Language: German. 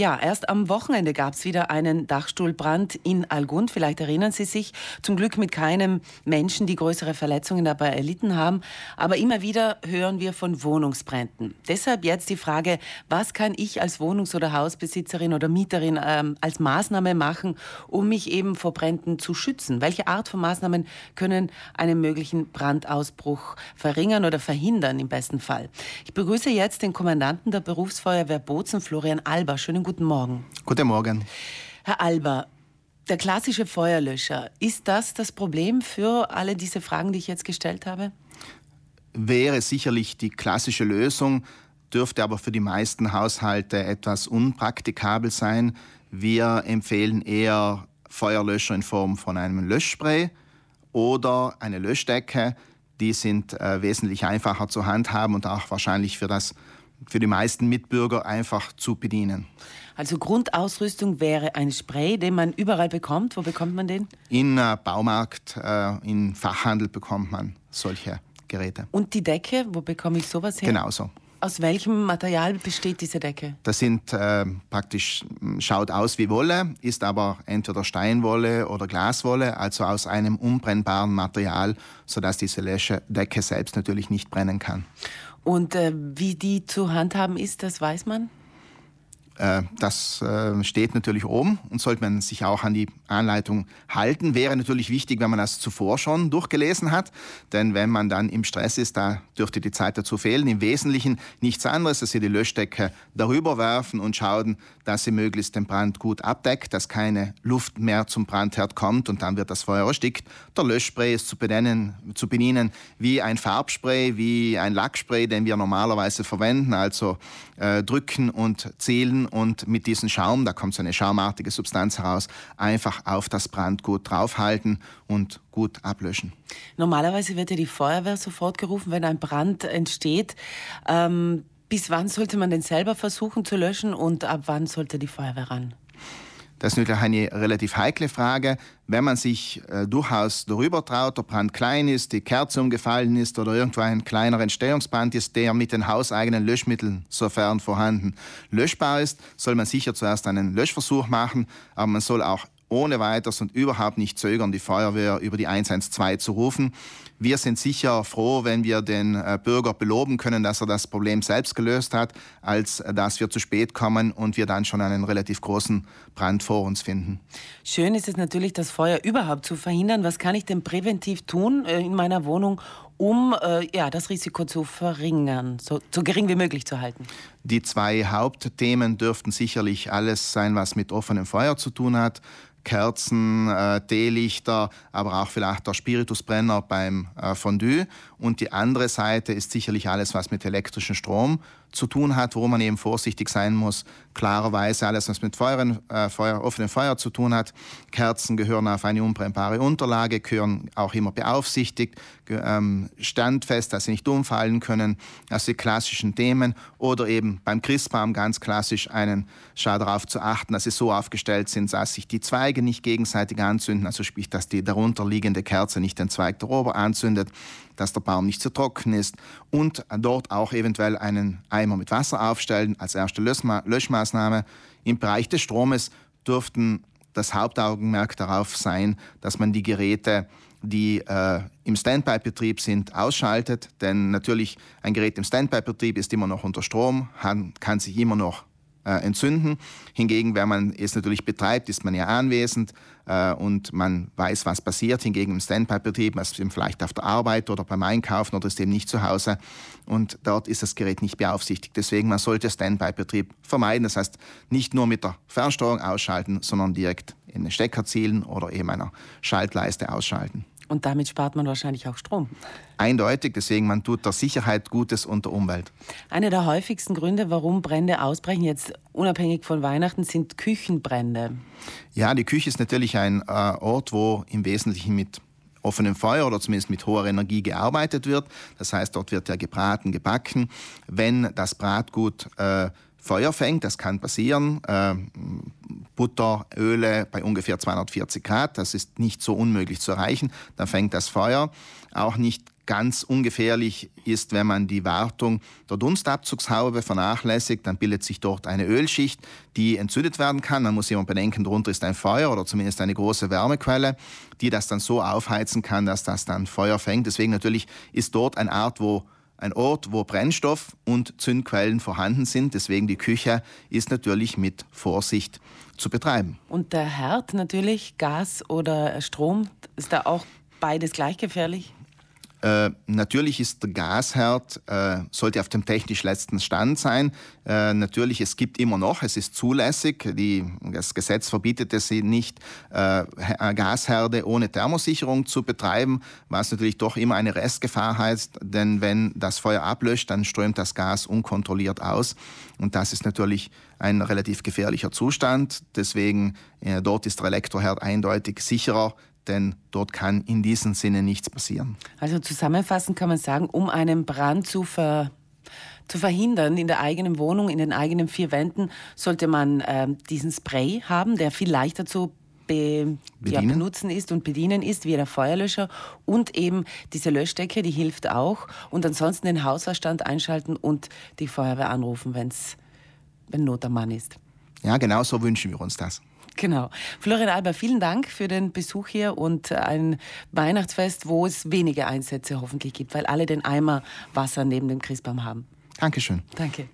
Ja, erst am Wochenende gab es wieder einen Dachstuhlbrand in Algund. Vielleicht erinnern Sie sich. Zum Glück mit keinem Menschen, die größere Verletzungen dabei erlitten haben. Aber immer wieder hören wir von Wohnungsbränden. Deshalb jetzt die Frage, was kann ich als Wohnungs- oder Hausbesitzerin oder Mieterin ähm, als Maßnahme machen, um mich eben vor Bränden zu schützen? Welche Art von Maßnahmen können einen möglichen Brandausbruch verringern oder verhindern im besten Fall? Ich begrüße jetzt den Kommandanten der Berufsfeuerwehr Bozen, Florian Alba. Schönen Schönen guten Morgen. Guten Morgen. Herr Alba, der klassische Feuerlöscher, ist das das Problem für alle diese Fragen, die ich jetzt gestellt habe? Wäre sicherlich die klassische Lösung, dürfte aber für die meisten Haushalte etwas unpraktikabel sein. Wir empfehlen eher Feuerlöscher in Form von einem Löschspray oder eine Löschdecke. Die sind äh, wesentlich einfacher zu handhaben und auch wahrscheinlich für das für die meisten Mitbürger einfach zu bedienen. Also Grundausrüstung wäre ein Spray, den man überall bekommt. Wo bekommt man den? In äh, Baumarkt, äh, in Fachhandel bekommt man solche Geräte. Und die Decke, wo bekomme ich sowas her? Genauso. Aus welchem Material besteht diese Decke? Das sind äh, praktisch, schaut aus wie Wolle, ist aber entweder Steinwolle oder Glaswolle, also aus einem unbrennbaren Material, sodass diese Decke selbst natürlich nicht brennen kann. Und äh, wie die zu handhaben ist, das weiß man? Äh, das äh, steht natürlich oben und sollte man sich auch an die Anleitung halten. Wäre natürlich wichtig, wenn man das zuvor schon durchgelesen hat, denn wenn man dann im Stress ist, da dürfte die Zeit dazu fehlen. Im Wesentlichen nichts anderes, dass Sie die Löschdecke darüber werfen und schauen, dass sie möglichst den Brand gut abdeckt, dass keine Luft mehr zum Brandherd kommt und dann wird das Feuer erstickt. Der Löschspray ist zu, benennen, zu bedienen wie ein Farbspray, wie ein Lackspray, den wir normalerweise verwenden, also äh, drücken und zählen und mit diesem Schaum, da kommt so eine schaumartige Substanz heraus, einfach auf das Brandgut draufhalten und gut ablöschen. Normalerweise wird ja die Feuerwehr sofort gerufen, wenn ein Brand entsteht. Ähm, bis wann sollte man den selber versuchen zu löschen und ab wann sollte die Feuerwehr ran? Das ist natürlich eine relativ heikle Frage. Wenn man sich äh, durchaus darüber traut, der Brand klein ist, die Kerze umgefallen ist oder irgendwo ein kleiner Entstehungsbrand ist, der mit den hauseigenen Löschmitteln, sofern vorhanden, löschbar ist, soll man sicher zuerst einen Löschversuch machen, aber man soll auch ohne weiteres und überhaupt nicht zögern, die Feuerwehr über die 112 zu rufen. Wir sind sicher froh, wenn wir den äh, Bürger beloben können, dass er das Problem selbst gelöst hat, als äh, dass wir zu spät kommen und wir dann schon einen relativ großen Brand vor uns finden. Schön ist es natürlich, das Feuer überhaupt zu verhindern. Was kann ich denn präventiv tun äh, in meiner Wohnung, um ja, das Risiko zu verringern, so, so gering wie möglich zu halten? Die zwei Hauptthemen dürften sicherlich alles sein, was mit offenem Feuer zu tun hat. Kerzen, äh, Teelichter, aber auch vielleicht der Spiritusbrenner beim äh, Fondue. Und die andere Seite ist sicherlich alles, was mit elektrischem Strom zu tun hat, wo man eben vorsichtig sein muss. Klarerweise alles, was mit Feuer, äh, Feuer, offenem Feuer zu tun hat. Kerzen gehören auf eine unbrennbare Unterlage, gehören auch immer beaufsichtigt, ähm, standfest, dass sie nicht umfallen können. Also die klassischen Themen. Oder eben beim Christbaum ganz klassisch einen Schau darauf zu achten, dass sie so aufgestellt sind, dass sich die Zweige nicht gegenseitig anzünden. Also sprich, dass die darunterliegende Kerze nicht den Zweig darüber anzündet dass der Baum nicht zu trocken ist und dort auch eventuell einen Eimer mit Wasser aufstellen als erste Löschmaßnahme. Im Bereich des Stromes dürften das Hauptaugenmerk darauf sein, dass man die Geräte, die äh, im Standby-Betrieb sind, ausschaltet. Denn natürlich ein Gerät im Standby-Betrieb ist immer noch unter Strom, kann sich immer noch äh, entzünden. Hingegen, wenn man es natürlich betreibt, ist man ja anwesend äh, und man weiß, was passiert. Hingegen im Standby-Betrieb, man ist vielleicht auf der Arbeit oder beim Einkaufen oder ist eben nicht zu Hause und dort ist das Gerät nicht beaufsichtigt. Deswegen, man sollte Standby-Betrieb vermeiden. Das heißt, nicht nur mit der Fernsteuerung ausschalten, sondern direkt in den Stecker zielen oder eben einer Schaltleiste ausschalten. Und damit spart man wahrscheinlich auch Strom. Eindeutig, deswegen man tut der Sicherheit Gutes und der Umwelt. Einer der häufigsten Gründe, warum Brände ausbrechen, jetzt unabhängig von Weihnachten, sind Küchenbrände. Ja, die Küche ist natürlich ein äh, Ort, wo im Wesentlichen mit offenem Feuer oder zumindest mit hoher Energie gearbeitet wird. Das heißt, dort wird ja gebraten, gebacken. Wenn das Bratgut äh, Feuer fängt, das kann passieren. Äh, Butter, Öle bei ungefähr 240 Grad, das ist nicht so unmöglich zu erreichen. Dann fängt das Feuer. Auch nicht ganz ungefährlich ist, wenn man die Wartung der Dunstabzugshaube vernachlässigt. Dann bildet sich dort eine Ölschicht, die entzündet werden kann. Man muss immer bedenken, darunter ist ein Feuer oder zumindest eine große Wärmequelle, die das dann so aufheizen kann, dass das dann Feuer fängt. Deswegen natürlich ist dort eine Art, wo ein Ort, wo Brennstoff und Zündquellen vorhanden sind. Deswegen die Küche ist natürlich mit Vorsicht zu betreiben. Und der Herd natürlich, Gas oder Strom, ist da auch beides gleich gefährlich? Äh, natürlich ist der Gasherd, äh, sollte auf dem technisch letzten Stand sein. Äh, natürlich, es gibt immer noch, es ist zulässig, die, das Gesetz verbietet es nicht, äh, Gasherde ohne Thermosicherung zu betreiben, was natürlich doch immer eine Restgefahr heißt, denn wenn das Feuer ablöscht, dann strömt das Gas unkontrolliert aus und das ist natürlich ein relativ gefährlicher Zustand. Deswegen, äh, dort ist der Elektroherd eindeutig sicherer, denn dort kann in diesem Sinne nichts passieren. Also zusammenfassend kann man sagen, um einen Brand zu ver zu verhindern in der eigenen Wohnung, in den eigenen vier Wänden, sollte man äh, diesen Spray haben, der viel leichter zu be ja, benutzen ist und bedienen ist, wie der Feuerlöscher. Und eben diese Löschdecke, die hilft auch. Und ansonsten den Hausverstand einschalten und die Feuerwehr anrufen, wenn's, wenn Not am Mann ist. Ja, genau so wünschen wir uns das. Genau. Florian Alber, vielen Dank für den Besuch hier und ein Weihnachtsfest, wo es wenige Einsätze hoffentlich gibt, weil alle den Eimer Wasser neben dem Christbaum haben. Dankeschön. Danke.